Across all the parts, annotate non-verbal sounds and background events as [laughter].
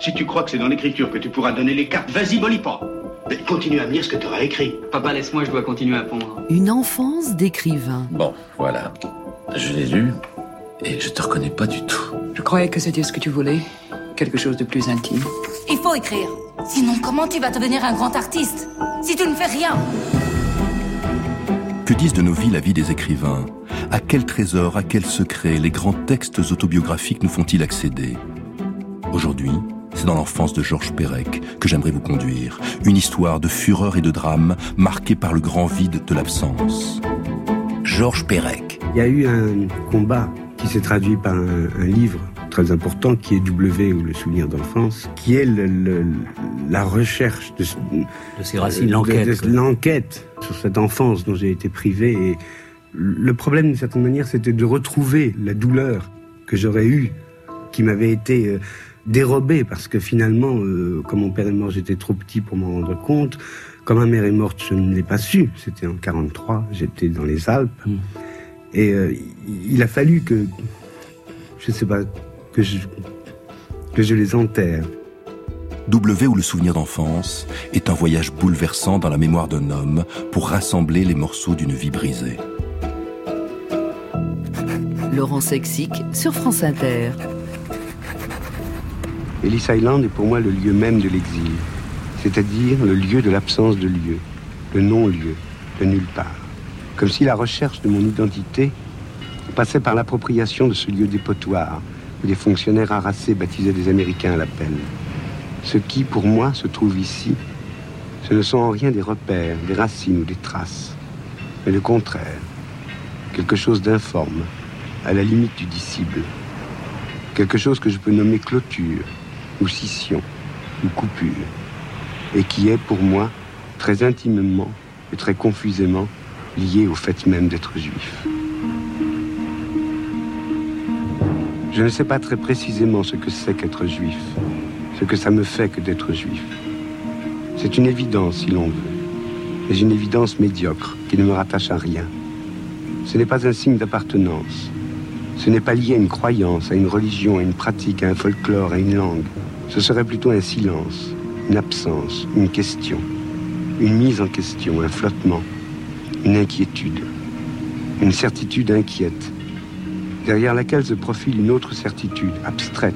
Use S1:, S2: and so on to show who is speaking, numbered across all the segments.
S1: Si tu crois que c'est dans l'écriture que tu pourras donner les cartes, vas-y, pas. Mais continue à me lire ce que tu auras écrit.
S2: Papa, laisse-moi, je dois continuer à pondre.
S3: Une enfance d'écrivain.
S4: Bon, voilà. Je l'ai lu et je te reconnais pas du tout.
S5: Je croyais que c'était ce que tu voulais. Quelque chose de plus intime.
S6: Il faut écrire. Sinon, comment tu vas devenir un grand artiste Si tu ne fais rien?
S7: Que disent de nos vies la vie des écrivains? À quel trésor, à quel secret les grands textes autobiographiques nous font-ils accéder? Aujourd'hui, c'est dans l'enfance de Georges Perec que j'aimerais vous conduire. Une histoire de fureur et de drame marquée par le grand vide de l'absence. Georges Perec.
S8: Il y a eu un combat qui s'est traduit par un, livre très important qui est W ou le souvenir d'enfance, qui est la recherche de,
S9: de ces racines, l'enquête.
S8: L'enquête sur cette enfance dont j'ai été privé. Et le problème, d'une certaine manière, c'était de retrouver la douleur que j'aurais eue, qui m'avait été euh, dérobé parce que finalement, euh, comme mon père est mort, j'étais trop petit pour m'en rendre compte. Comme ma mère est morte, je ne l'ai pas su. C'était en 43, j'étais dans les Alpes. Hmm. Et euh, il a fallu que, je ne sais pas, que je, que je les enterre.
S7: W ou le souvenir d'enfance est un voyage bouleversant dans la mémoire d'un homme pour rassembler les morceaux d'une vie brisée.
S3: Laurent Sexic sur France Inter.
S8: Ellis Island est pour moi le lieu même de l'exil, c'est-à-dire le lieu de l'absence de lieu, le non-lieu, de nulle part. Comme si la recherche de mon identité passait par l'appropriation de ce lieu dépotoir, où les fonctionnaires harassés baptisaient des Américains à l'appel. Ce qui, pour moi, se trouve ici, ce ne sont en rien des repères, des racines ou des traces, mais le contraire, quelque chose d'informe, à la limite du disciple, quelque chose que je peux nommer clôture, ou scission, ou coupure, et qui est pour moi très intimement et très confusément lié au fait même d'être juif. Je ne sais pas très précisément ce que c'est qu'être juif, ce que ça me fait que d'être juif. C'est une évidence si l'on veut, mais une évidence médiocre qui ne me rattache à rien. Ce n'est pas un signe d'appartenance. Ce n'est pas lié à une croyance, à une religion, à une pratique, à un folklore, à une langue. Ce serait plutôt un silence, une absence, une question, une mise en question, un flottement, une inquiétude, une certitude inquiète, derrière laquelle se profile une autre certitude, abstraite,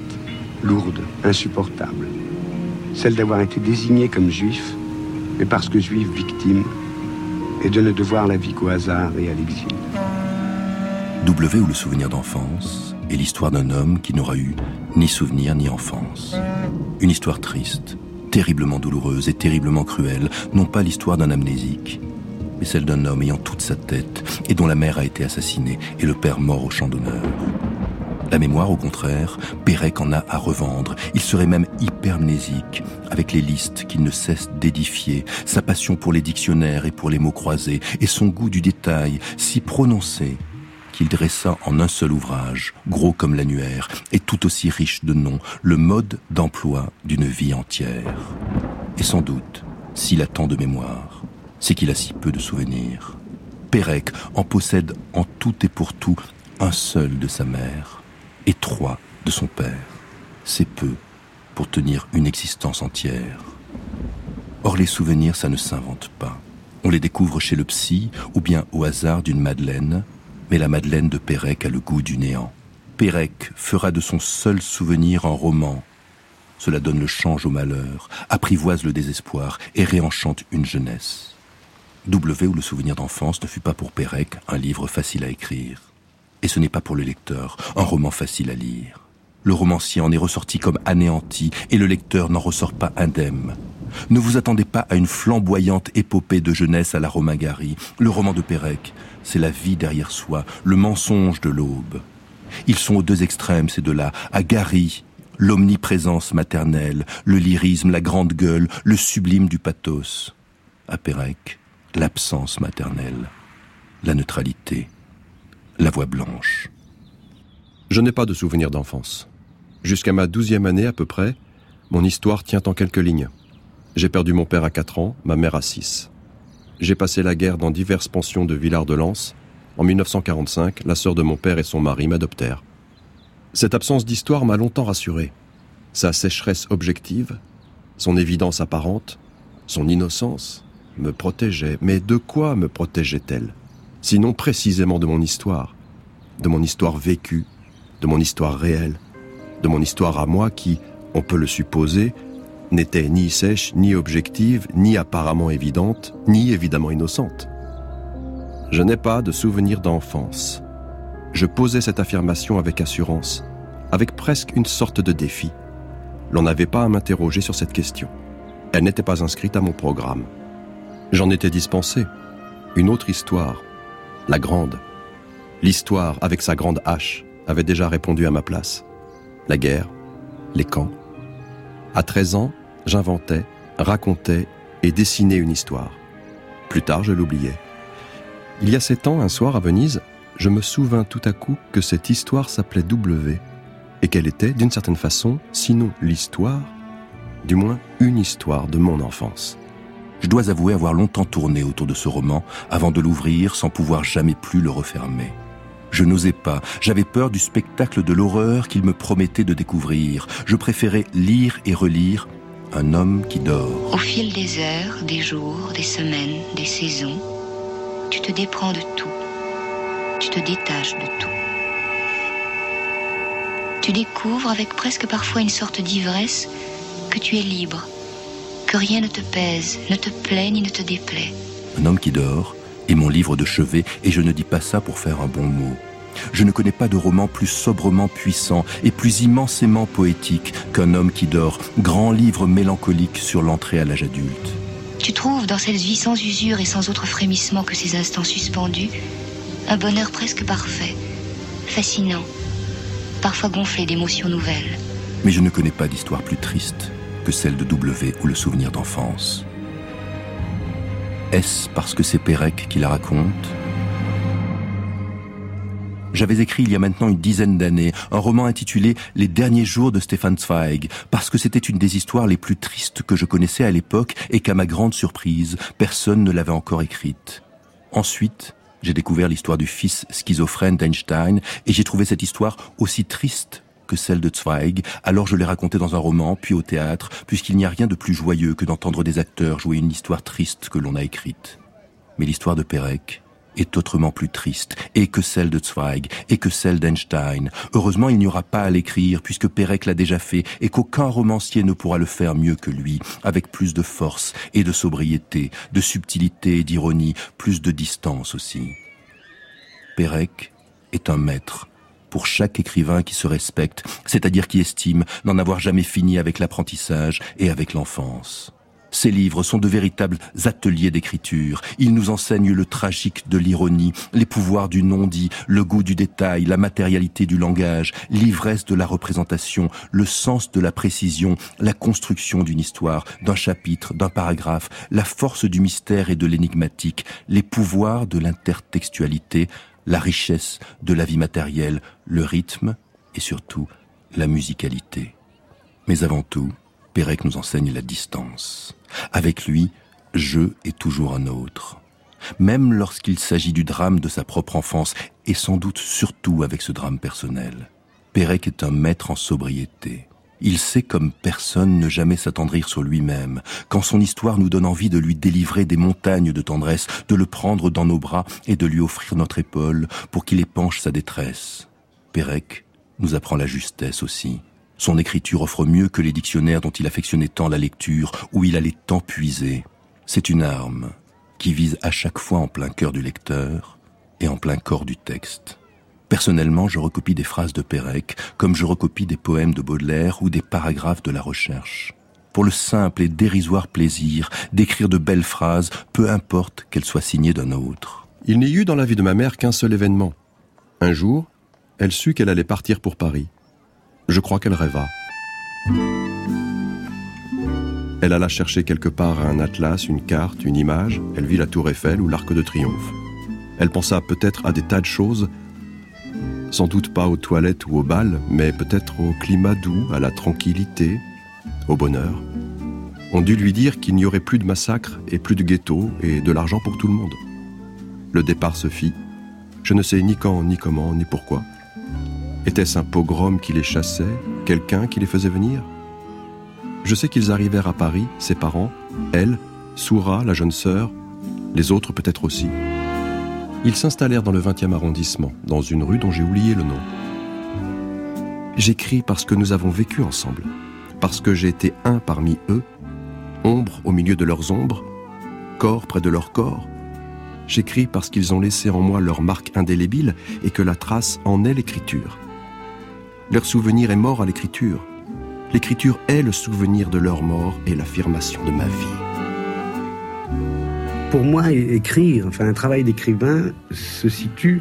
S8: lourde, insupportable, celle d'avoir été désigné comme juif, mais parce que juif victime, et de ne devoir la vie qu'au hasard et à l'exil.
S7: W ou le souvenir d'enfance? Est l'histoire d'un homme qui n'aura eu ni souvenir ni enfance. Une histoire triste, terriblement douloureuse et terriblement cruelle, non pas l'histoire d'un amnésique, mais celle d'un homme ayant toute sa tête et dont la mère a été assassinée et le père mort au champ d'honneur. La mémoire, au contraire, Pérec en a à revendre. Il serait même hypermnésique, avec les listes qu'il ne cesse d'édifier, sa passion pour les dictionnaires et pour les mots croisés, et son goût du détail si prononcé qu'il dressa en un seul ouvrage, gros comme l'annuaire, et tout aussi riche de noms, le mode d'emploi d'une vie entière. Et sans doute, s'il a tant de mémoire, c'est qu'il a si peu de souvenirs. Pérec en possède en tout et pour tout un seul de sa mère et trois de son père. C'est peu pour tenir une existence entière. Or les souvenirs, ça ne s'invente pas. On les découvre chez le psy ou bien au hasard d'une madeleine, mais la Madeleine de Pérec a le goût du néant. Pérec fera de son seul souvenir un roman. Cela donne le change au malheur, apprivoise le désespoir et réenchante une jeunesse. W ou le souvenir d'enfance ne fut pas pour Pérec un livre facile à écrire. Et ce n'est pas pour le lecteur un roman facile à lire. Le romancier en est ressorti comme anéanti et le lecteur n'en ressort pas indemne. Ne vous attendez pas à une flamboyante épopée de jeunesse à la Romain Gary. Le roman de Pérec, c'est la vie derrière soi, le mensonge de l'aube. Ils sont aux deux extrêmes, ces deux-là. À Gary, l'omniprésence maternelle, le lyrisme, la grande gueule, le sublime du pathos. À Pérec, l'absence maternelle, la neutralité, la voix blanche.
S10: Je n'ai pas de souvenirs d'enfance. Jusqu'à ma douzième année à peu près, mon histoire tient en quelques lignes. J'ai perdu mon père à 4 ans, ma mère à 6. J'ai passé la guerre dans diverses pensions de Villard de Lans. En 1945, la sœur de mon père et son mari m'adoptèrent. Cette absence d'histoire m'a longtemps rassuré. sa sécheresse objective, son évidence apparente, son innocence, me protégeaient. Mais de quoi me protégeait-elle Sinon précisément de mon histoire, de mon histoire vécue, de mon histoire réelle, de mon histoire à moi qui, on peut le supposer, n'était ni sèche, ni objective, ni apparemment évidente, ni évidemment innocente. Je n'ai pas de souvenir d'enfance. Je posais cette affirmation avec assurance, avec presque une sorte de défi. L'on n'avait pas à m'interroger sur cette question. Elle n'était pas inscrite à mon programme. J'en étais dispensé. Une autre histoire, la grande. L'histoire, avec sa grande hache, avait déjà répondu à ma place. La guerre, les camps. À 13 ans, j'inventais, racontais et dessinais une histoire. Plus tard, je l'oubliais. Il y a sept ans, un soir à Venise, je me souvins tout à coup que cette histoire s'appelait W et qu'elle était, d'une certaine façon, sinon l'histoire, du moins une histoire de mon enfance.
S7: Je dois avouer avoir longtemps tourné autour de ce roman avant de l'ouvrir sans pouvoir jamais plus le refermer. Je n'osais pas, j'avais peur du spectacle de l'horreur qu'il me promettait de découvrir. Je préférais lire et relire Un homme qui dort.
S11: Au fil des heures, des jours, des semaines, des saisons, tu te déprends de tout. Tu te détaches de tout. Tu découvres avec presque parfois une sorte d'ivresse que tu es libre, que rien ne te pèse, ne te plaît ni ne te déplaît.
S7: Un homme qui dort est mon livre de chevet et je ne dis pas ça pour faire un bon mot. Je ne connais pas de roman plus sobrement puissant et plus immensément poétique qu'un homme qui dort, grand livre mélancolique sur l'entrée à l'âge adulte.
S11: Tu trouves dans cette vie sans usure et sans autre frémissement que ces instants suspendus un bonheur presque parfait, fascinant, parfois gonflé d'émotions nouvelles.
S7: Mais je ne connais pas d'histoire plus triste que celle de W ou le souvenir d'enfance. Est-ce parce que c'est Pérec qui la raconte? J'avais écrit il y a maintenant une dizaine d'années un roman intitulé Les derniers jours de Stefan Zweig, parce que c'était une des histoires les plus tristes que je connaissais à l'époque et qu'à ma grande surprise, personne ne l'avait encore écrite. Ensuite, j'ai découvert l'histoire du fils schizophrène d'Einstein et j'ai trouvé cette histoire aussi triste que celle de Zweig, alors je l'ai racontée dans un roman, puis au théâtre, puisqu'il n'y a rien de plus joyeux que d'entendre des acteurs jouer une histoire triste que l'on a écrite. Mais l'histoire de Pérec est autrement plus triste, et que celle de Zweig, et que celle d'Einstein. Heureusement, il n'y aura pas à l'écrire, puisque Pérec l'a déjà fait, et qu'aucun romancier ne pourra le faire mieux que lui, avec plus de force et de sobriété, de subtilité et d'ironie, plus de distance aussi. Pérec est un maître pour chaque écrivain qui se respecte, c'est-à-dire qui estime n'en avoir jamais fini avec l'apprentissage et avec l'enfance. Ces livres sont de véritables ateliers d'écriture. Ils nous enseignent le tragique de l'ironie, les pouvoirs du non-dit, le goût du détail, la matérialité du langage, l'ivresse de la représentation, le sens de la précision, la construction d'une histoire, d'un chapitre, d'un paragraphe, la force du mystère et de l'énigmatique, les pouvoirs de l'intertextualité, la richesse de la vie matérielle, le rythme et surtout la musicalité. Mais avant tout, Pérec nous enseigne la distance. Avec lui, je est toujours un autre. Même lorsqu'il s'agit du drame de sa propre enfance, et sans doute surtout avec ce drame personnel. Pérec est un maître en sobriété. Il sait comme personne ne jamais s'attendrir sur lui-même, quand son histoire nous donne envie de lui délivrer des montagnes de tendresse, de le prendre dans nos bras et de lui offrir notre épaule pour qu'il épanche sa détresse. Pérec nous apprend la justesse aussi. Son écriture offre mieux que les dictionnaires dont il affectionnait tant la lecture, où il allait tant puiser. C'est une arme qui vise à chaque fois en plein cœur du lecteur et en plein corps du texte. Personnellement, je recopie des phrases de Pérec, comme je recopie des poèmes de Baudelaire ou des paragraphes de la recherche. Pour le simple et dérisoire plaisir d'écrire de belles phrases, peu importe qu'elles soient signées d'un autre.
S10: Il n'y eut dans la vie de ma mère qu'un seul événement. Un jour, elle sut qu'elle allait partir pour Paris. Je crois qu'elle rêva. Elle alla chercher quelque part un atlas, une carte, une image. Elle vit la tour Eiffel ou l'arc de triomphe. Elle pensa peut-être à des tas de choses sans doute pas aux toilettes ou au bal, mais peut-être au climat doux, à la tranquillité, au bonheur. On dut lui dire qu'il n'y aurait plus de massacres et plus de ghettos et de l'argent pour tout le monde. Le départ se fit. Je ne sais ni quand, ni comment, ni pourquoi. Était-ce un pogrom qui les chassait Quelqu'un qui les faisait venir? Je sais qu'ils arrivèrent à Paris, ses parents, elle, Soura, la jeune sœur, les autres peut-être aussi. Ils s'installèrent dans le 20e arrondissement, dans une rue dont j'ai oublié le nom. J'écris parce que nous avons vécu ensemble, parce que j'ai été un parmi eux, ombre au milieu de leurs ombres, corps près de leur corps. J'écris parce qu'ils ont laissé en moi leur marque indélébile et que la trace en est l'écriture. Leur souvenir est mort à l'écriture. L'écriture est le souvenir de leur mort et l'affirmation de ma vie.
S8: Pour moi, écrire, enfin un travail d'écrivain se situe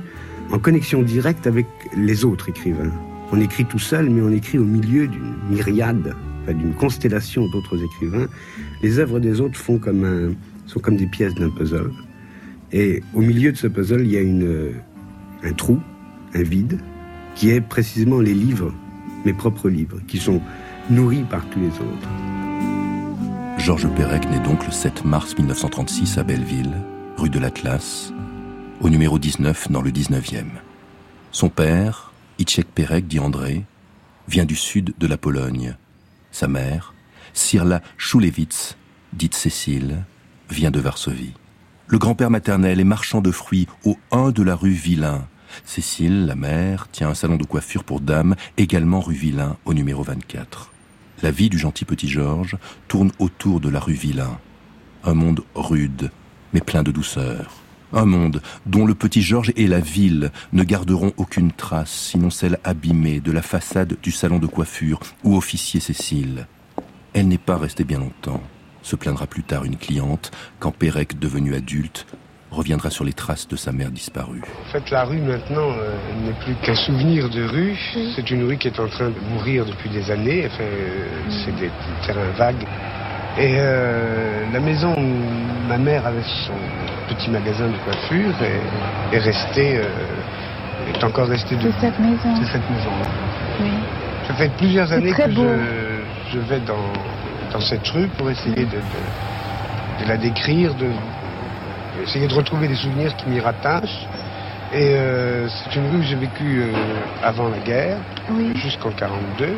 S8: en connexion directe avec les autres écrivains. On écrit tout seul, mais on écrit au milieu d'une myriade, d'une constellation d'autres écrivains. Les œuvres des autres font comme un, sont comme des pièces d'un puzzle. Et au milieu de ce puzzle, il y a une, un trou, un vide, qui est précisément les livres, mes propres livres, qui sont nourris par tous les autres.
S7: Georges Perec naît donc le 7 mars 1936 à Belleville, rue de l'Atlas, au numéro 19 dans le 19e. Son père, Itchek Perec, dit André, vient du sud de la Pologne. Sa mère, Sirla Schulewitz, dite Cécile, vient de Varsovie. Le grand-père maternel est marchand de fruits au 1 de la rue Villain. Cécile, la mère, tient un salon de coiffure pour dames, également rue Villain, au numéro 24. La vie du gentil petit Georges tourne autour de la rue Villain. Un monde rude, mais plein de douceur. Un monde dont le petit Georges et la ville ne garderont aucune trace, sinon celle abîmée de la façade du salon de coiffure où officier Cécile. Elle n'est pas restée bien longtemps, se plaindra plus tard une cliente, quand Pérec, devenu adulte, reviendra sur les traces de sa mère disparue.
S8: En fait, la rue maintenant euh, n'est plus qu'un souvenir de rue. C'est une rue qui est en train de mourir depuis des années. Enfin, euh, c'est des terrains vagues. Et euh, la maison où ma mère avait son petit magasin de coiffure est, est restée, est encore restée
S12: de cette maison.
S8: C'est cette maison-là.
S12: Oui.
S8: Ça fait plusieurs années que je, je, vais dans, dans cette rue pour essayer de, de, de la décrire, de, essayer de retrouver des souvenirs qui m'y rattachent. Et euh, c'est une rue que j'ai vécue euh, avant la guerre, jusqu'en 42.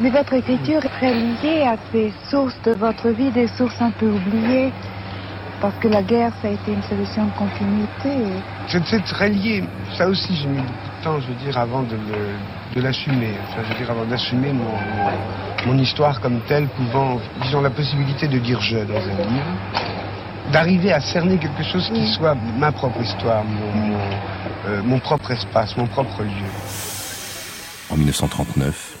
S12: Mais votre écriture est très liée à ces sources de votre vie, des sources un peu oubliées, parce que la guerre, ça a été une solution de continuité.
S8: C'est très lié. Ça aussi, j'ai mis beaucoup de temps, je veux dire, avant de l'assumer. Enfin, je veux dire, avant d'assumer mon, mon, histoire comme telle, pouvant, disons, la possibilité de dire je dans un livre d'arriver à cerner quelque chose qui soit ma propre histoire, euh, mon, propre espace, mon propre lieu.
S7: En 1939,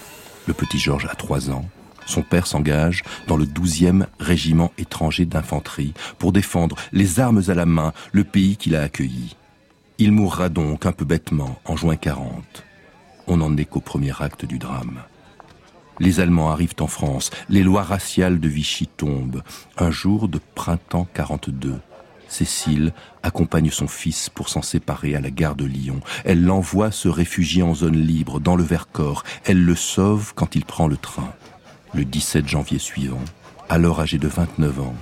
S7: le petit Georges a trois ans. Son père s'engage dans le 12e régiment étranger d'infanterie pour défendre, les armes à la main, le pays qu'il a accueilli. Il mourra donc un peu bêtement en juin 40. On n'en est qu'au premier acte du drame. Les Allemands arrivent en France. Les lois raciales de Vichy tombent. Un jour de printemps 42. Cécile accompagne son fils pour s'en séparer à la gare de Lyon. Elle l'envoie se réfugier en zone libre, dans le Vercors. Elle le sauve quand il prend le train. Le 17 janvier suivant, alors âgée de 29 ans,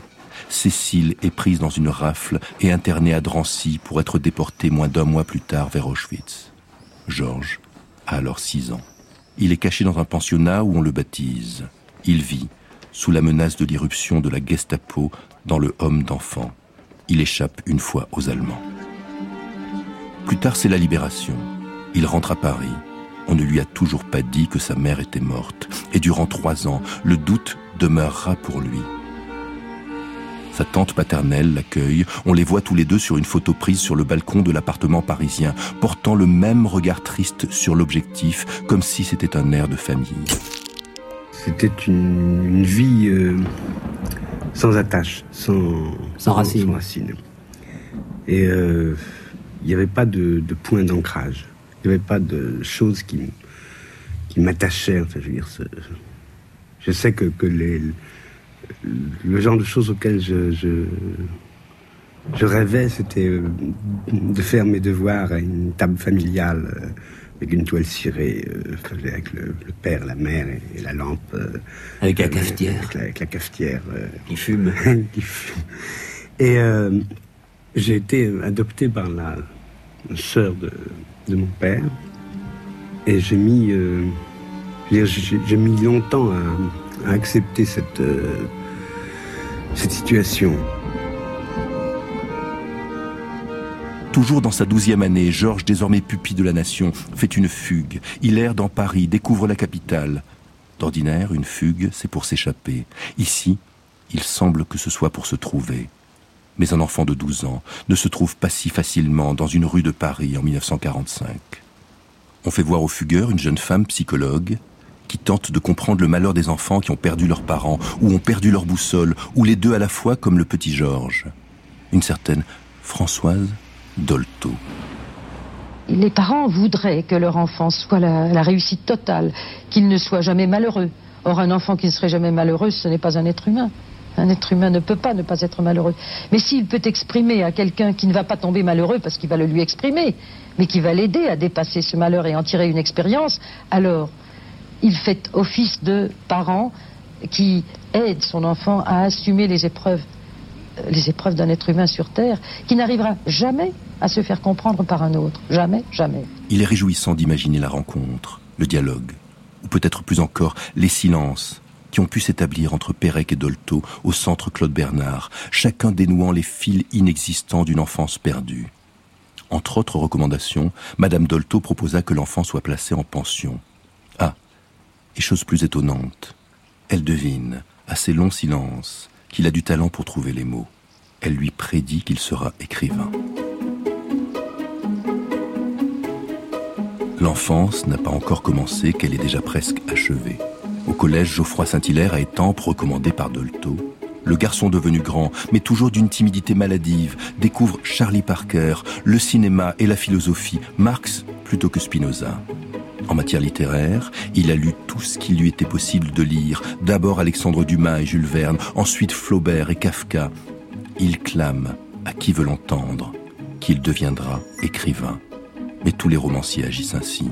S7: Cécile est prise dans une rafle et internée à Drancy pour être déportée moins d'un mois plus tard vers Auschwitz. Georges a alors 6 ans. Il est caché dans un pensionnat où on le baptise. Il vit, sous la menace de l'irruption de la Gestapo, dans le homme d'enfant. Il échappe une fois aux Allemands. Plus tard, c'est la libération. Il rentre à Paris. On ne lui a toujours pas dit que sa mère était morte. Et durant trois ans, le doute demeurera pour lui. Sa tante paternelle l'accueille. On les voit tous les deux sur une photo prise sur le balcon de l'appartement parisien, portant le même regard triste sur l'objectif, comme si c'était un air de famille.
S8: C'était une, vie euh, sans attache, sans,
S9: sans, racine.
S8: Et euh, il n'y avait pas de, point d'ancrage. Il n'y avait pas de choses qui, qui m'attachaient. Enfin, je veux dire, je sais que, que les, le genre de choses auxquelles je, je, rêvais, c'était euh, de faire mes devoirs à une table familiale euh, avec une toile cirée, euh, avec le, père, la mère et, la lampe.
S9: avec la cafetière.
S8: Avec la, cafetière.
S9: qui fume. [laughs]
S8: qui fume. Et j'ai été adopté par la sœur de, de mon père. Et j'ai mis, j'ai mis longtemps à à accepter cette, euh, cette situation.
S7: Toujours dans sa douzième année, Georges, désormais pupille de la nation, fait une fugue. Il erre dans Paris, découvre la capitale. D'ordinaire, une fugue, c'est pour s'échapper. Ici, il semble que ce soit pour se trouver. Mais un enfant de 12 ans ne se trouve pas si facilement dans une rue de Paris en 1945. On fait voir au fugueur une jeune femme psychologue qui tente de comprendre le malheur des enfants qui ont perdu leurs parents, ou ont perdu leur boussole, ou les deux à la fois comme le petit Georges. Une certaine Françoise Dolto.
S13: Les parents voudraient que leur enfant soit la, la réussite totale, qu'il ne soit jamais malheureux. Or, un enfant qui ne serait jamais malheureux, ce n'est pas un être humain. Un être humain ne peut pas ne pas être malheureux. Mais s'il peut exprimer à quelqu'un qui ne va pas tomber malheureux parce qu'il va le lui exprimer, mais qui va l'aider à dépasser ce malheur et en tirer une expérience, alors il fait office de parent qui aide son enfant à assumer les épreuves, euh, les épreuves d'un être humain sur Terre, qui n'arrivera jamais à se faire comprendre par un autre. Jamais, jamais.
S7: Il est réjouissant d'imaginer la rencontre, le dialogue, ou peut-être plus encore les silences qui ont pu s'établir entre Pérec et Dolto au centre Claude Bernard, chacun dénouant les fils inexistants d'une enfance perdue. Entre autres recommandations, Madame Dolto proposa que l'enfant soit placé en pension. Et chose plus étonnante, elle devine, à ses longs silences, qu'il a du talent pour trouver les mots. Elle lui prédit qu'il sera écrivain. L'enfance n'a pas encore commencé qu'elle est déjà presque achevée. Au collège, Geoffroy Saint-Hilaire a Étampes, recommandé par Dolto. Le garçon devenu grand, mais toujours d'une timidité maladive, découvre Charlie Parker, le cinéma et la philosophie, Marx plutôt que Spinoza. En matière littéraire, il a lu tout ce qu'il lui était possible de lire, d'abord Alexandre Dumas et Jules Verne, ensuite Flaubert et Kafka. Il clame, à qui veut l'entendre, qu'il deviendra écrivain. Mais tous les romanciers agissent ainsi.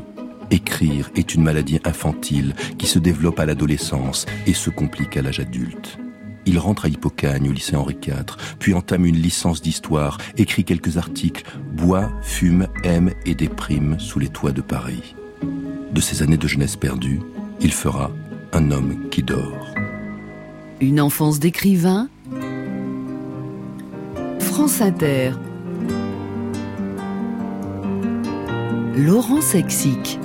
S7: Écrire est une maladie infantile qui se développe à l'adolescence et se complique à l'âge adulte. Il rentre à Hippocagne au lycée Henri IV, puis entame une licence d'histoire, écrit quelques articles, boit, fume, aime et déprime sous les toits de Paris. De ces années de jeunesse perdue, il fera un homme qui dort.
S3: Une enfance d'écrivain. France Inter. Laurent Sexic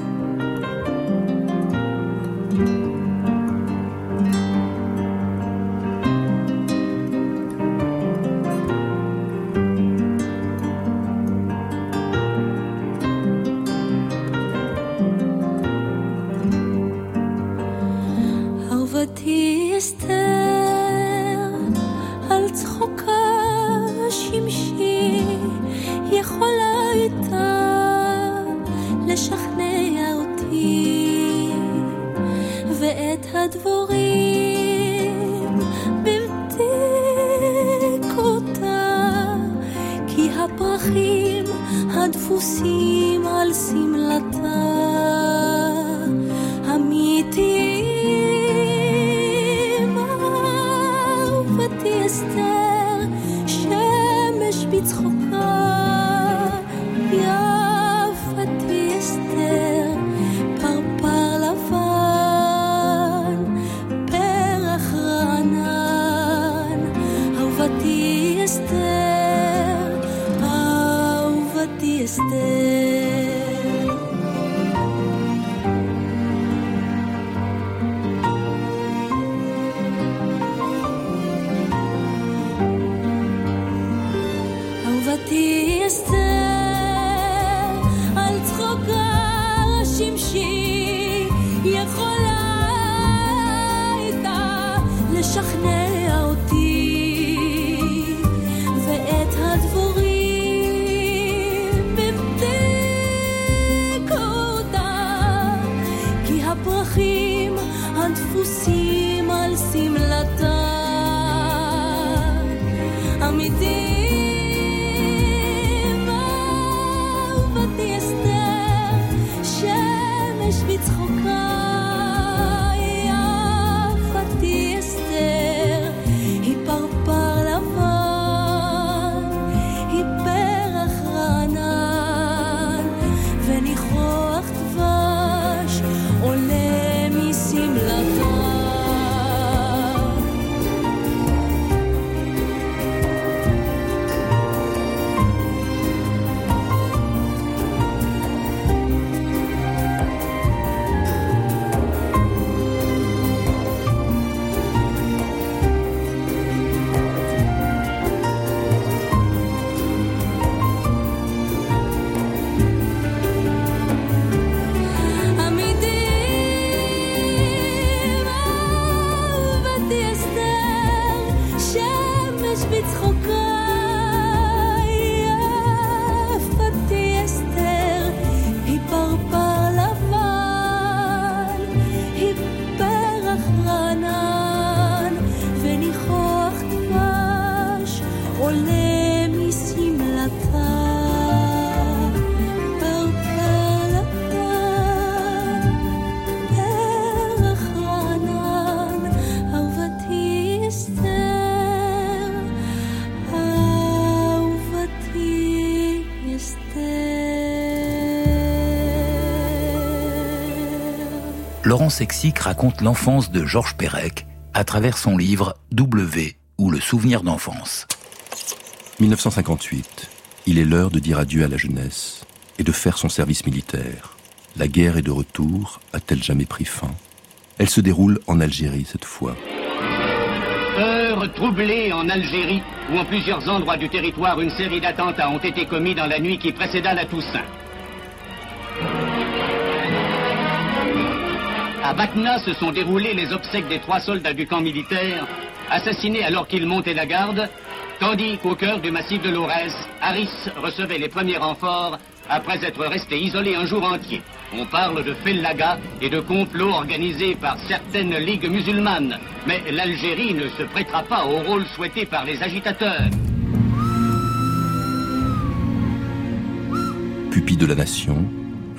S14: see לשים על שמלתה. אמיתית
S15: Laurent Sexic raconte l'enfance de Georges Perec à travers son livre W ou le souvenir d'enfance.
S7: 1958. Il est l'heure de dire adieu à la jeunesse et de faire son service militaire. La guerre est de retour, a-t-elle jamais pris fin? Elle se déroule en Algérie cette fois.
S1: Heure troublée en Algérie, où en plusieurs endroits du territoire une série d'attentats ont été commis dans la nuit qui précéda la Toussaint. À Batna se sont déroulées les obsèques des trois soldats du camp militaire, assassinés alors qu'ils montaient la garde, tandis qu'au cœur du massif de l'Aurès, Harris recevait les premiers renforts après être resté isolé un jour entier. On parle de fellaga et de complots organisés par certaines ligues musulmanes, mais l'Algérie ne se prêtera pas au rôle souhaité par les agitateurs.
S7: Pupille de la nation,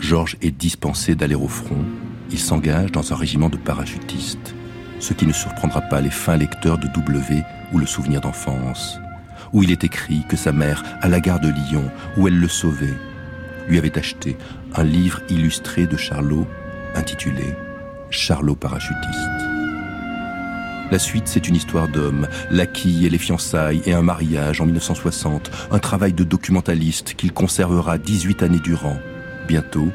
S7: Georges est dispensé d'aller au front. Il s'engage dans un régiment de parachutistes, ce qui ne surprendra pas les fins lecteurs de W ou le souvenir d'enfance, où il est écrit que sa mère, à la gare de Lyon, où elle le sauvait, lui avait acheté un livre illustré de Charlot intitulé Charlot parachutiste. La suite, c'est une histoire d'homme, la quille et les fiançailles et un mariage en 1960, un travail de documentaliste qu'il conservera 18 années durant. Bientôt,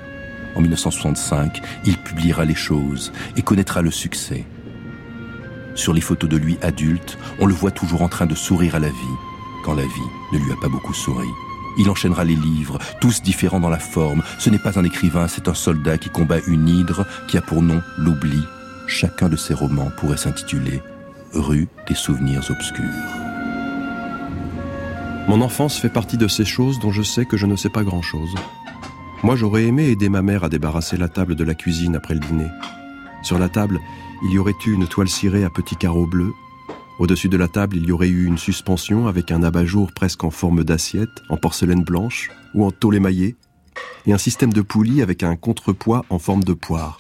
S7: en 1965, il publiera Les choses et connaîtra le succès. Sur les photos de lui adulte, on le voit toujours en train de sourire à la vie, la vie ne lui a pas beaucoup souri. Il enchaînera les livres, tous différents dans la forme. Ce n'est pas un écrivain, c'est un soldat qui combat une hydre qui a pour nom l'oubli. Chacun de ses romans pourrait s'intituler Rue des souvenirs obscurs.
S10: Mon enfance fait partie de ces choses dont je sais que je ne sais pas grand-chose. Moi, j'aurais aimé aider ma mère à débarrasser la table de la cuisine après le dîner. Sur la table, il y aurait eu une toile cirée à petits carreaux bleus. Au-dessus de la table, il y aurait eu une suspension avec un abat-jour presque en forme d'assiette, en porcelaine blanche ou en tôle émaillée, et un système de poulies avec un contrepoids en forme de poire.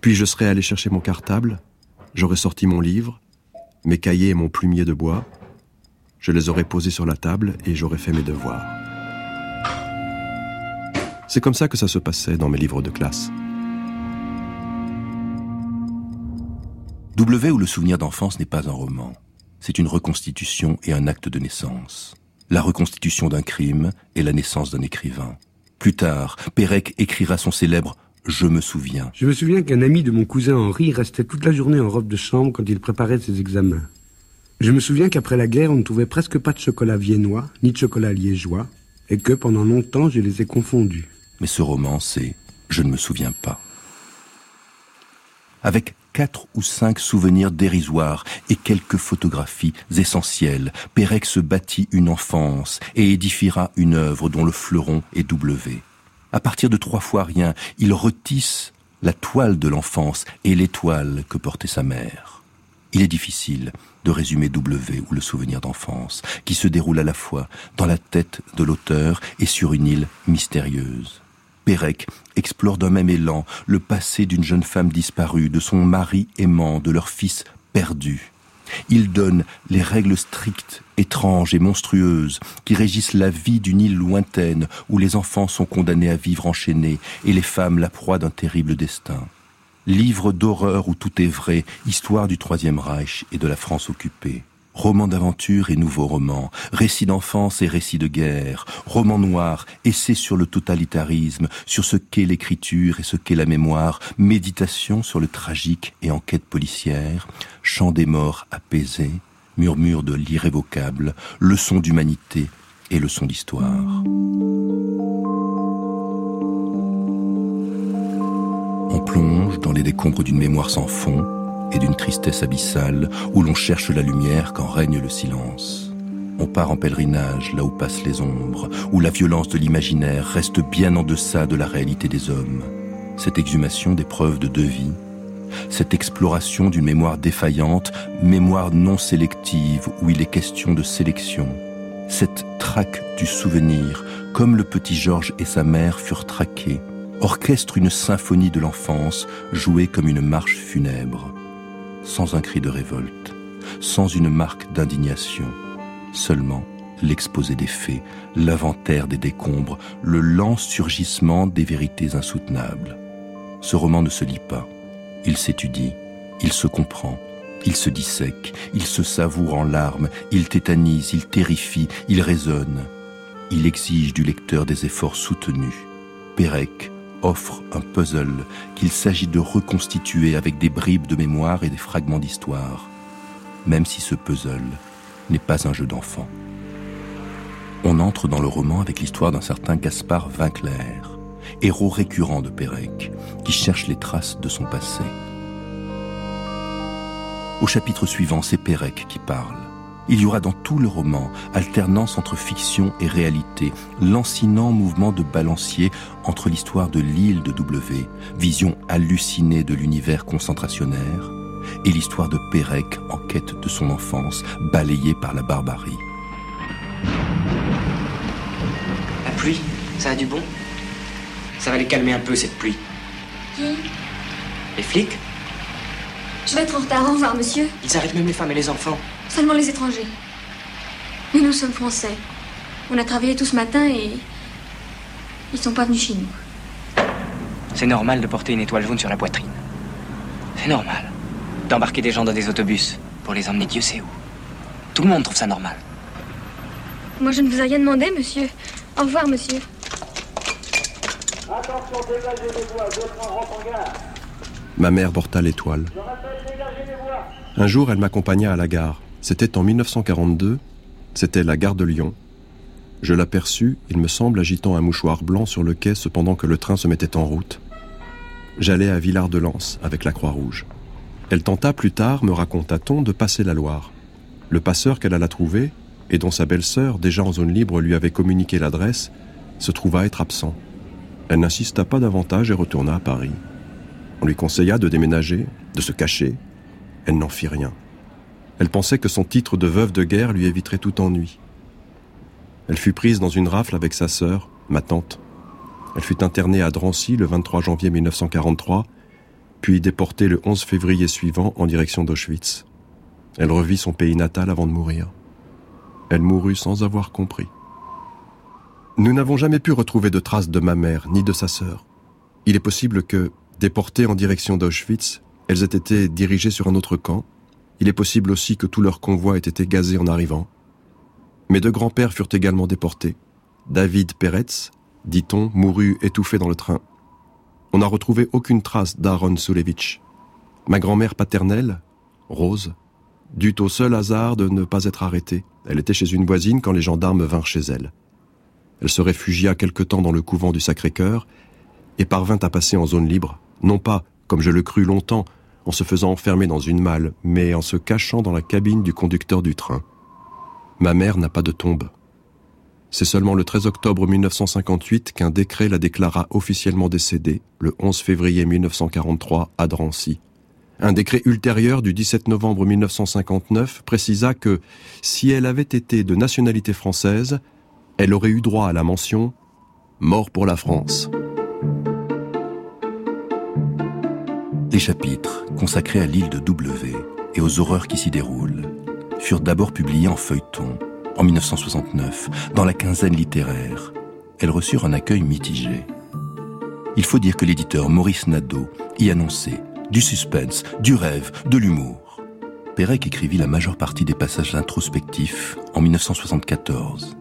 S10: Puis je serais allé chercher mon cartable, j'aurais sorti mon livre, mes cahiers et mon plumier de bois, je les aurais posés sur la table et j'aurais fait mes devoirs. C'est comme ça que ça se passait dans mes livres de classe.
S7: W ou le souvenir d'enfance n'est pas un roman. C'est une reconstitution et un acte de naissance. La reconstitution d'un crime et la naissance d'un écrivain. Plus tard, Pérec écrira son célèbre Je me souviens.
S8: Je me souviens qu'un ami de mon cousin Henri restait toute la journée en robe de chambre quand il préparait ses examens. Je me souviens qu'après la guerre, on ne trouvait presque pas de chocolat viennois, ni de chocolat liégeois, et que pendant longtemps, je les ai confondus.
S7: Mais ce roman, c'est Je ne me souviens pas. Avec quatre ou cinq souvenirs dérisoires et quelques photographies essentielles, Pérec se bâtit une enfance et édifiera une œuvre dont le fleuron est W. À partir de trois fois rien, il retisse la toile de l'enfance et l'étoile que portait sa mère. Il est difficile de résumer W ou le souvenir d'enfance, qui se déroule à la fois dans la tête de l'auteur et sur une île mystérieuse. Pérec explore d'un même élan le passé d'une jeune femme disparue, de son mari aimant, de leur fils perdu. Il donne les règles strictes, étranges et monstrueuses qui régissent la vie d'une île lointaine où les enfants sont condamnés à vivre enchaînés et les femmes la proie d'un terrible destin. Livre d'horreur où tout est vrai, histoire du Troisième Reich et de la France occupée. Roman d'aventure et nouveau roman, récit d'enfance et récit de guerre, roman noir, essai sur le totalitarisme, sur ce qu'est l'écriture et ce qu'est la mémoire, méditation sur le tragique et enquête policière, chant des morts apaisé, murmure de l'irrévocable, leçon d'humanité et leçon d'histoire. On plonge dans les décombres d'une mémoire sans fond d'une tristesse abyssale où l'on cherche la lumière quand règne le silence. On part en pèlerinage là où passent les ombres, où la violence de l'imaginaire reste bien en deçà de la réalité des hommes. Cette exhumation des preuves de deux vies, cette exploration d'une mémoire défaillante, mémoire non sélective où il est question de sélection, cette traque du souvenir, comme le petit Georges et sa mère furent traqués, orchestre une symphonie de l'enfance jouée comme une marche funèbre, sans un cri de révolte, sans une marque d'indignation, seulement l'exposé des faits, l'inventaire des décombres, le lent surgissement des vérités insoutenables. Ce roman ne se lit pas. Il s'étudie, il se comprend, il se dissèque, il se savoure en larmes, il tétanise, il terrifie, il raisonne. Il exige du lecteur des efforts soutenus. Pérec offre un puzzle qu'il s'agit de reconstituer avec des bribes de mémoire et des fragments d'histoire, même si ce puzzle n'est pas un jeu d'enfant. On entre dans le roman avec l'histoire d'un certain Gaspard Vinclair, héros récurrent de Pérec, qui cherche les traces de son passé. Au chapitre suivant, c'est Pérec qui parle. Il y aura dans tout le roman alternance entre fiction et réalité, lancinant mouvement de balancier entre l'histoire de l'île de W, vision hallucinée de l'univers concentrationnaire, et l'histoire de Pérec en quête de son enfance, balayée par la barbarie.
S16: La pluie, ça a du bon? Ça va les calmer un peu, cette pluie.
S17: Qui?
S16: Les flics?
S17: Je vais être en retard. Au revoir, monsieur.
S16: Ils arrêtent même les femmes et les enfants.
S17: Seulement les étrangers. Mais nous sommes français. On a travaillé tout ce matin et. Ils sont pas venus chez nous.
S16: C'est normal de porter une étoile jaune sur la poitrine. C'est normal. D'embarquer des gens dans des autobus pour les emmener Dieu sait où. Tout le monde trouve ça normal.
S17: Moi, je ne vous ai rien demandé, monsieur. Au revoir, monsieur.
S18: Attention, dégagez-les-vous, votre rentre en gare.
S10: Ma mère porta l'étoile. Un jour, elle m'accompagna à la gare. C'était en 1942. C'était la gare de Lyon. Je l'aperçus, il me semble, agitant un mouchoir blanc sur le quai cependant que le train se mettait en route. J'allais à Villard-de-Lans avec la Croix-Rouge. Elle tenta plus tard, me raconta-t-on, de passer la Loire. Le passeur qu'elle alla trouver, et dont sa belle-sœur, déjà en zone libre, lui avait communiqué l'adresse, se trouva être absent. Elle n'insista pas davantage et retourna à Paris. On lui conseilla de déménager, de se cacher. Elle n'en fit rien. Elle pensait que son titre de veuve de guerre lui éviterait tout ennui. Elle fut prise dans une rafle avec sa sœur, ma tante. Elle fut internée à Drancy le 23 janvier 1943, puis déportée le 11 février suivant en direction d'Auschwitz. Elle revit son pays natal avant de mourir. Elle mourut sans avoir compris. Nous n'avons jamais pu retrouver de traces de ma mère ni de sa sœur. Il est possible que, déportées en direction d'Auschwitz, elles aient été dirigées sur un autre camp. Il est possible aussi que tout leur convoi ait été gazé en arrivant. Mes deux grands-pères furent également déportés. David Peretz, dit-on, mourut étouffé dans le train. On n'a retrouvé aucune trace d'Aaron Sulevich. Ma grand-mère paternelle, Rose, dut au seul hasard de ne pas être arrêtée. Elle était chez une voisine quand les gendarmes vinrent chez elle. Elle se réfugia quelque temps dans le couvent du Sacré-Cœur et parvint à passer en zone libre, non pas, comme je le crus longtemps, en se faisant enfermer dans une malle, mais en se cachant dans la cabine du conducteur du train. Ma mère n'a pas de tombe. C'est seulement le 13 octobre 1958 qu'un décret la déclara officiellement décédée, le 11 février 1943 à Drancy. Un décret ultérieur du 17 novembre 1959 précisa que si elle avait été de nationalité française, elle aurait eu droit à la mention Mort pour la France.
S7: Les chapitres consacrés à l'île de W et aux horreurs qui s'y déroulent furent d'abord publiés en feuilleton en 1969 dans la quinzaine littéraire. Elles reçurent un accueil mitigé. Il faut dire que l'éditeur Maurice Nadeau y annonçait du suspense, du rêve, de l'humour. Pérec écrivit la majeure partie des passages introspectifs en 1974,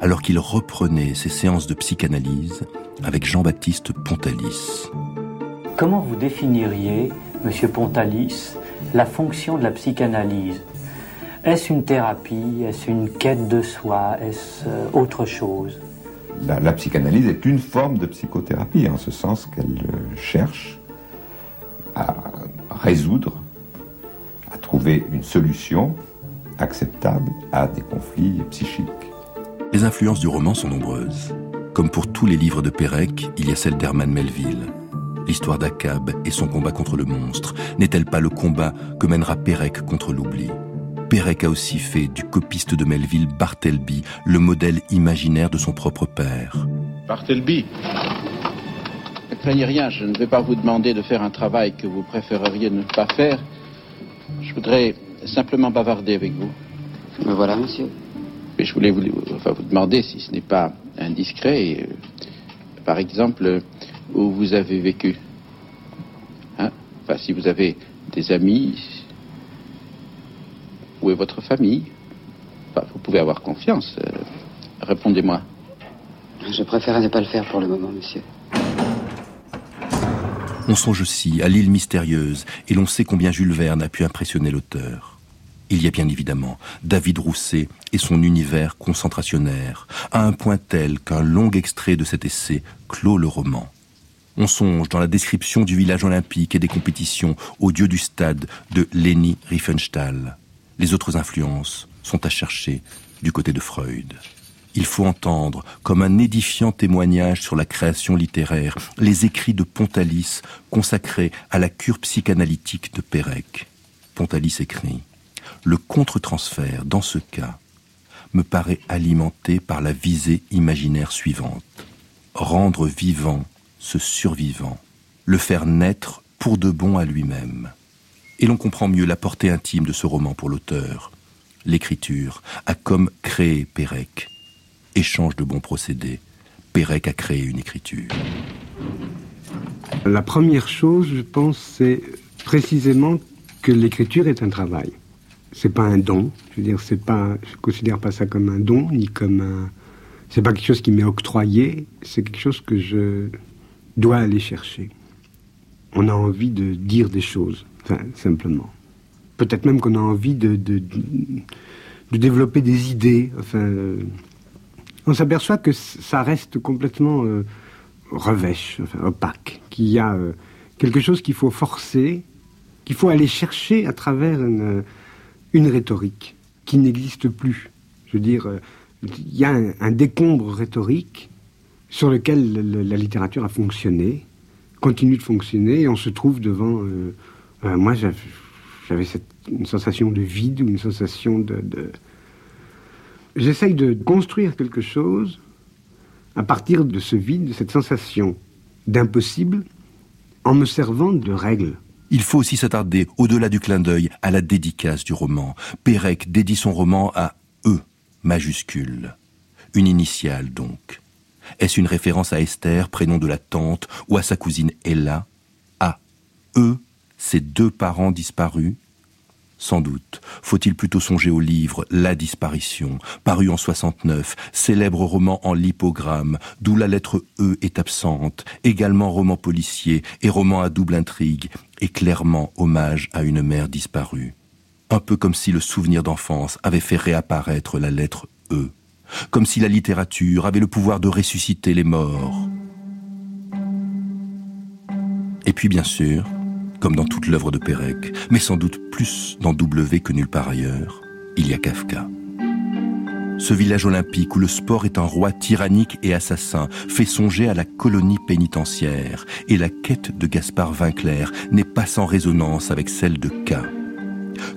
S7: alors qu'il reprenait ses séances de psychanalyse avec Jean-Baptiste Pontalis.
S19: Comment vous définiriez, Monsieur Pontalis, la fonction de la psychanalyse? Est-ce une thérapie? Est-ce une quête de soi? Est-ce euh, autre chose?
S20: La, la, psychanalyse est une forme de psychothérapie, en ce sens qu'elle euh, cherche à résoudre, à trouver une solution acceptable à des conflits psychiques.
S7: Les influences du roman sont nombreuses. Comme pour tous les livres de Pérec, il y a celle d'Herman Melville. L'histoire d'Akab et son combat contre le monstre n'est-elle pas le combat que mènera Pérec contre l'oubli? Pérec a aussi fait du copiste de Melville Bartleby le modèle imaginaire de son propre père.
S21: Bartleby Ne craignez rien, je ne vais pas vous demander de faire un travail que vous préféreriez ne pas faire. Je voudrais simplement bavarder avec vous.
S16: Me voilà, monsieur.
S21: Mais je voulais vous, enfin, vous demander si ce n'est pas indiscret, euh, par exemple, où vous avez vécu. Hein? Enfin, si vous avez des amis, où est votre famille? Enfin, Vous pouvez avoir confiance. euh, Répondez-moi.
S22: Je préfère ne pas le faire pour le moment, monsieur.
S7: On songe aussi à l'île mystérieuse, et l'on sait combien Jules Verne a pu impressionner l'auteur. Il y a bien évidemment David Rousset et son univers concentrationnaire, à un point tel qu'un long extrait de cet essai clôt le roman. On songe dans la description du village olympique et des compétitions au dieu du stade de Leni Riefenstahl. Les autres influences sont à chercher du côté de Freud. Il faut entendre, comme un édifiant témoignage sur la création littéraire, les écrits de Pontalis consacrés à la cure psychanalytique de Pérec. Pontalis écrit Le contre-transfert, dans ce cas, me paraît alimenté par la visée imaginaire suivante rendre vivant ce survivant, le faire naître pour de bon à lui-même. Et l'on comprend mieux la portée intime de ce roman pour l'auteur. L'écriture a comme créé Pérec. Échange de bons procédés. Pérec a créé une écriture.
S8: La première chose, je pense, c'est précisément que l'écriture est un travail. C'est pas un don. Je veux dire, considère pas ça comme un don, ni comme un. C'est pas quelque chose qui m'est octroyé. C'est quelque chose que je dois aller chercher. On a envie de dire des choses, enfin, simplement. Peut-être même qu'on a envie de, de, de développer des idées. Enfin, euh, on s'aperçoit que ça reste complètement euh, revêche, enfin, opaque, qu'il y a euh, quelque chose qu'il faut forcer, qu'il faut aller chercher à travers une, une rhétorique qui n'existe plus. Je veux dire, il y a un décombre rhétorique sur lequel le- le- la littérature a fonctionné, continue de fonctionner, et on se trouve devant... euh, euh, moi, j'avais une sensation de vide, une sensation de... de... J'essaye de construire quelque chose à partir de ce vide, de cette sensation d'impossible, en me servant de règles.
S7: Il faut aussi s'attarder, au-delà du clin d'œil, à la dédicace du roman. Pérec dédie son roman à E, majuscule. Une initiale, donc. Est-ce une référence à Esther, prénom de la tante, ou à sa cousine Ella? A. E, ses deux parents disparus? Sans doute. Faut-il plutôt songer au livre La disparition, paru en 69, célèbre roman en lipogramme, d'où la lettre E est absente, également roman policier et roman à double intrigue, et clairement hommage à une mère disparue? Un peu comme si le souvenir d'enfance avait fait réapparaître la lettre E. Comme si la littérature avait le pouvoir de ressusciter les morts. Et puis bien sûr, comme dans toute l'œuvre de Pérec, mais sans doute plus dans W que nulle part ailleurs, il y a Kafka. Ce village olympique où le sport est un roi tyrannique et assassin fait songer à la colonie pénitentiaire, et la quête de Gaspard Vinclair n'est pas sans résonance avec celle de K.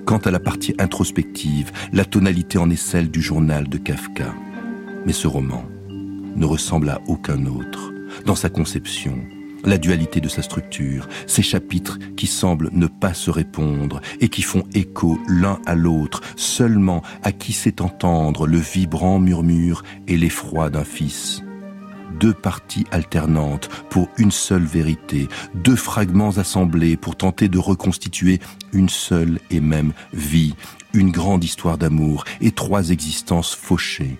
S7: Quant à la partie introspective, la tonalité en est celle du journal de Kafka. Mais ce roman ne ressemble à aucun autre dans sa conception, la dualité de sa structure, ses chapitres qui semblent ne pas se répondre et qui font écho l'un à l'autre, seulement à qui sait entendre le vibrant murmure et l'effroi d'un fils. Deux parties alternantes pour une seule vérité, deux fragments assemblés pour tenter de reconstituer une seule et même vie, une grande histoire d'amour et trois existences fauchées,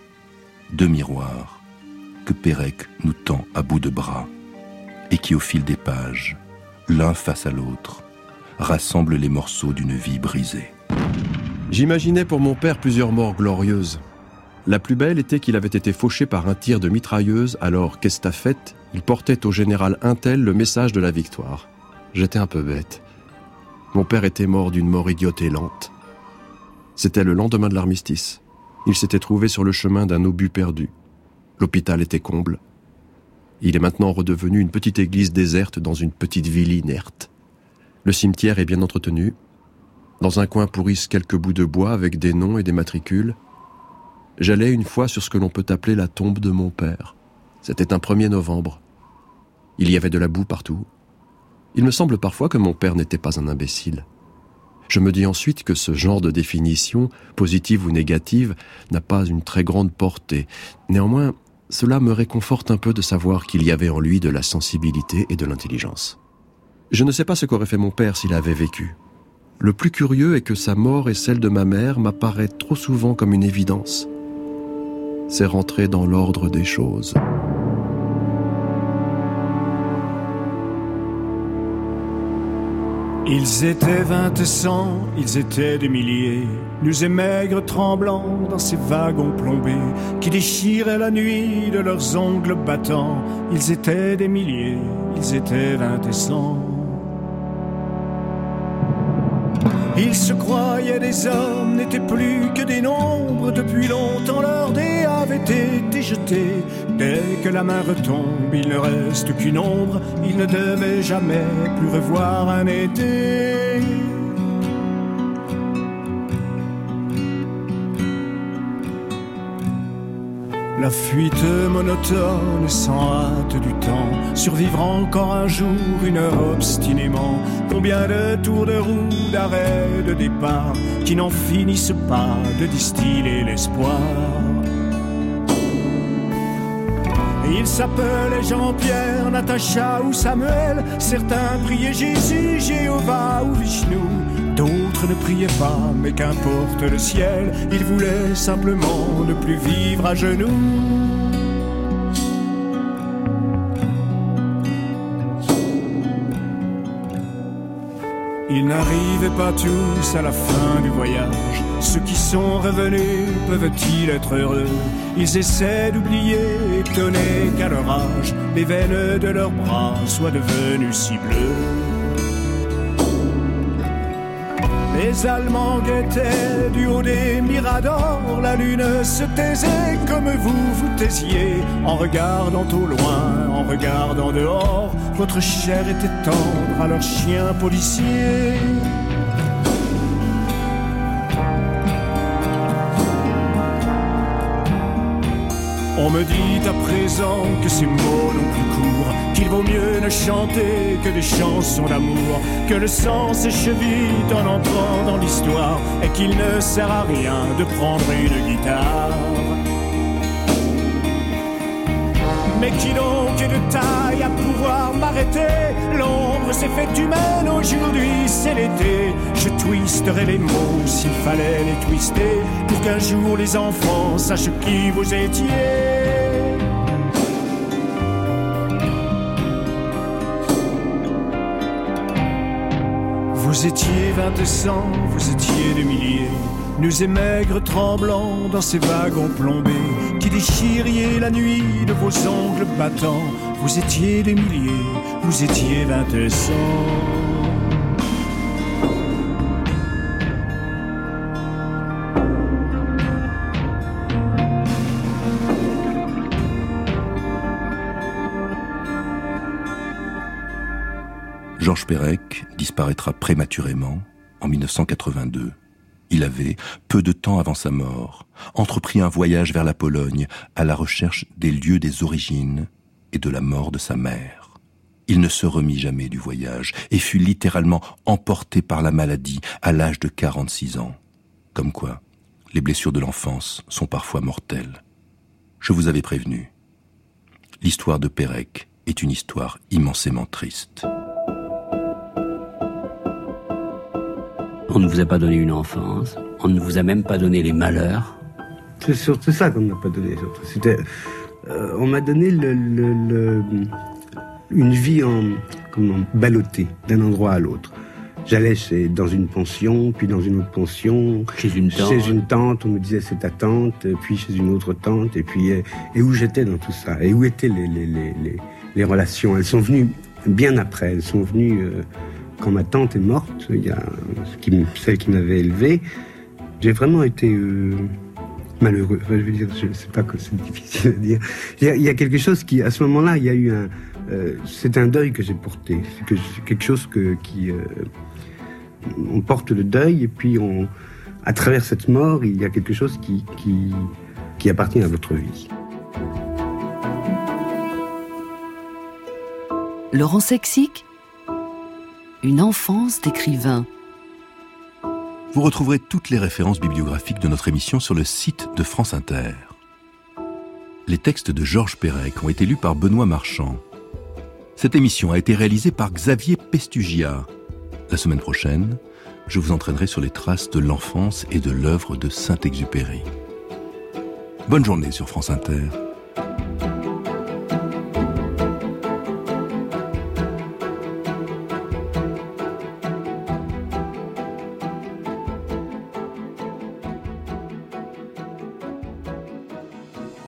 S7: deux miroirs que Pérec nous tend à bout de bras et qui au fil des pages, l'un face à l'autre, rassemblent les morceaux d'une vie brisée.
S10: J'imaginais pour mon père plusieurs morts glorieuses. La plus belle était qu'il avait été fauché par un tir de mitrailleuse alors qu'estafette, il portait au général Intel le message de la victoire. J'étais un peu bête. Mon père était mort d'une mort idiote et lente. C'était le lendemain de l'armistice. Il s'était trouvé sur le chemin d'un obus perdu. L'hôpital était comble. Il est maintenant redevenu une petite église déserte dans une petite ville inerte. Le cimetière est bien entretenu. Dans un coin pourrissent quelques bouts de bois avec des noms et des matricules. J'allais une fois sur ce que l'on peut appeler la tombe de mon père. C'était un 1er novembre. Il y avait de la boue partout. Il me semble parfois que mon père n'était pas un imbécile. Je me dis ensuite que ce genre de définition, positive ou négative, n'a pas une très grande portée. Néanmoins, cela me réconforte un peu de savoir qu'il y avait en lui de la sensibilité et de l'intelligence. Je ne sais pas ce qu'aurait fait mon père s'il avait vécu. Le plus curieux est que sa mort et celle de ma mère m'apparaît trop souvent comme une évidence. C'est rentré dans l'ordre des choses.
S23: Ils étaient vingt et cent, ils étaient des milliers, nus et maigres tremblants dans ces wagons plombés qui déchiraient la nuit de leurs ongles battants. Ils étaient des milliers, ils étaient vingt et cent. Ils se croyaient des hommes, n'étaient plus que des nombres. Depuis longtemps, leur dé avait été jeté. Dès que la main retombe, il ne reste qu'une ombre. Ils ne devaient jamais plus revoir un été. La fuite monotone sans hâte du temps, survivre encore un jour, une heure obstinément. Combien de tours de roue, d'arrêts, de départ, qui n'en finissent pas de distiller l'espoir. Et Ils s'appelaient Jean-Pierre, Natacha ou Samuel. Certains priaient Jésus, Jéhovah ou Vishnu. Ne priaient pas, mais qu'importe le ciel. Ils voulaient simplement ne plus vivre à genoux. Ils n'arrivaient pas tous à la fin du voyage. Ceux qui sont revenus peuvent-ils être heureux? Ils essaient d'oublier, étonnés qu'à leur âge, les veines de leurs bras soient devenues si bleues. Les Allemands guettaient du haut des miradors, la lune se taisait comme vous vous taisiez, en regardant au loin, en regardant dehors, votre chair était tendre à leurs chiens policiers. On me dit à présent que ces mots n'ont plus cours, qu'il vaut mieux ne chanter que des chansons d'amour, que le sang s'écheville en entrant dans l'histoire, et qu'il ne sert à rien de prendre une guitare. Mais qui donc est de taille à pouvoir m'arrêter? L'ombre s'est faite humaine, aujourd'hui c'est l'été. Je twisterai les mots s'il fallait les twister, pour qu'un jour les enfants sachent qui vous étiez. Vous étiez vingt et vous étiez des milliers, nus et maigres tremblants dans ces wagons plombés, qui déchiriez la nuit de vos ongles battants. Vous étiez des milliers, vous étiez vingt et.
S7: Georges Perec disparaîtra prématurément en 1982. Il avait, peu de temps avant sa mort, entrepris un voyage vers la Pologne à la recherche des lieux des origines et de la mort de sa mère. Il ne se remit jamais du voyage et fut littéralement emporté par la maladie à l'âge de 46 ans. Comme quoi, les blessures de l'enfance sont parfois mortelles. Je vous avais prévenu. L'histoire de Pérec est une histoire immensément triste.
S9: On ne vous a pas donné une enfance, on ne vous a même pas donné les malheurs.
S8: C'est surtout ça qu'on m'a pas donné. C'était, euh, on m'a donné le, le- le- une vie en comment ballottée d'un endroit à l'autre. J'allais chez- dans une pension, puis dans une autre pension,
S9: chez une tante.
S8: Chez une tante, on me disait c'est ta tante, puis chez une autre tante, et puis euh, et où j'étais dans tout ça, et où étaient les, les, les, les, les relations? Elles sont venues bien après. Elles sont venues euh, quand ma tante est morte. Celle qui m'avait élevé. J'ai vraiment été euh, malheureux. Enfin, je veux dire, je sais pas que c'est difficile à dire. Il y, a, quelque chose qui, à ce moment-là, il y a eu un. euh, c'est un deuil que j'ai porté. C'est quelque chose que qui. euh, on porte le deuil et puis on, à travers cette mort, il y a quelque chose qui qui, qui appartient à votre vie.
S3: Laurent Sexic Une enfance d'écrivain.
S7: Vous retrouverez toutes les références bibliographiques de notre émission sur le site de France Inter. Les textes de Georges Perec ont été lus par Benoît Marchand. Cette émission a été réalisée par Xavier Pestugia. La semaine prochaine, je vous entraînerai sur les traces de l'enfance et de l'œuvre de Saint-Exupéry. Bonne journée sur France Inter.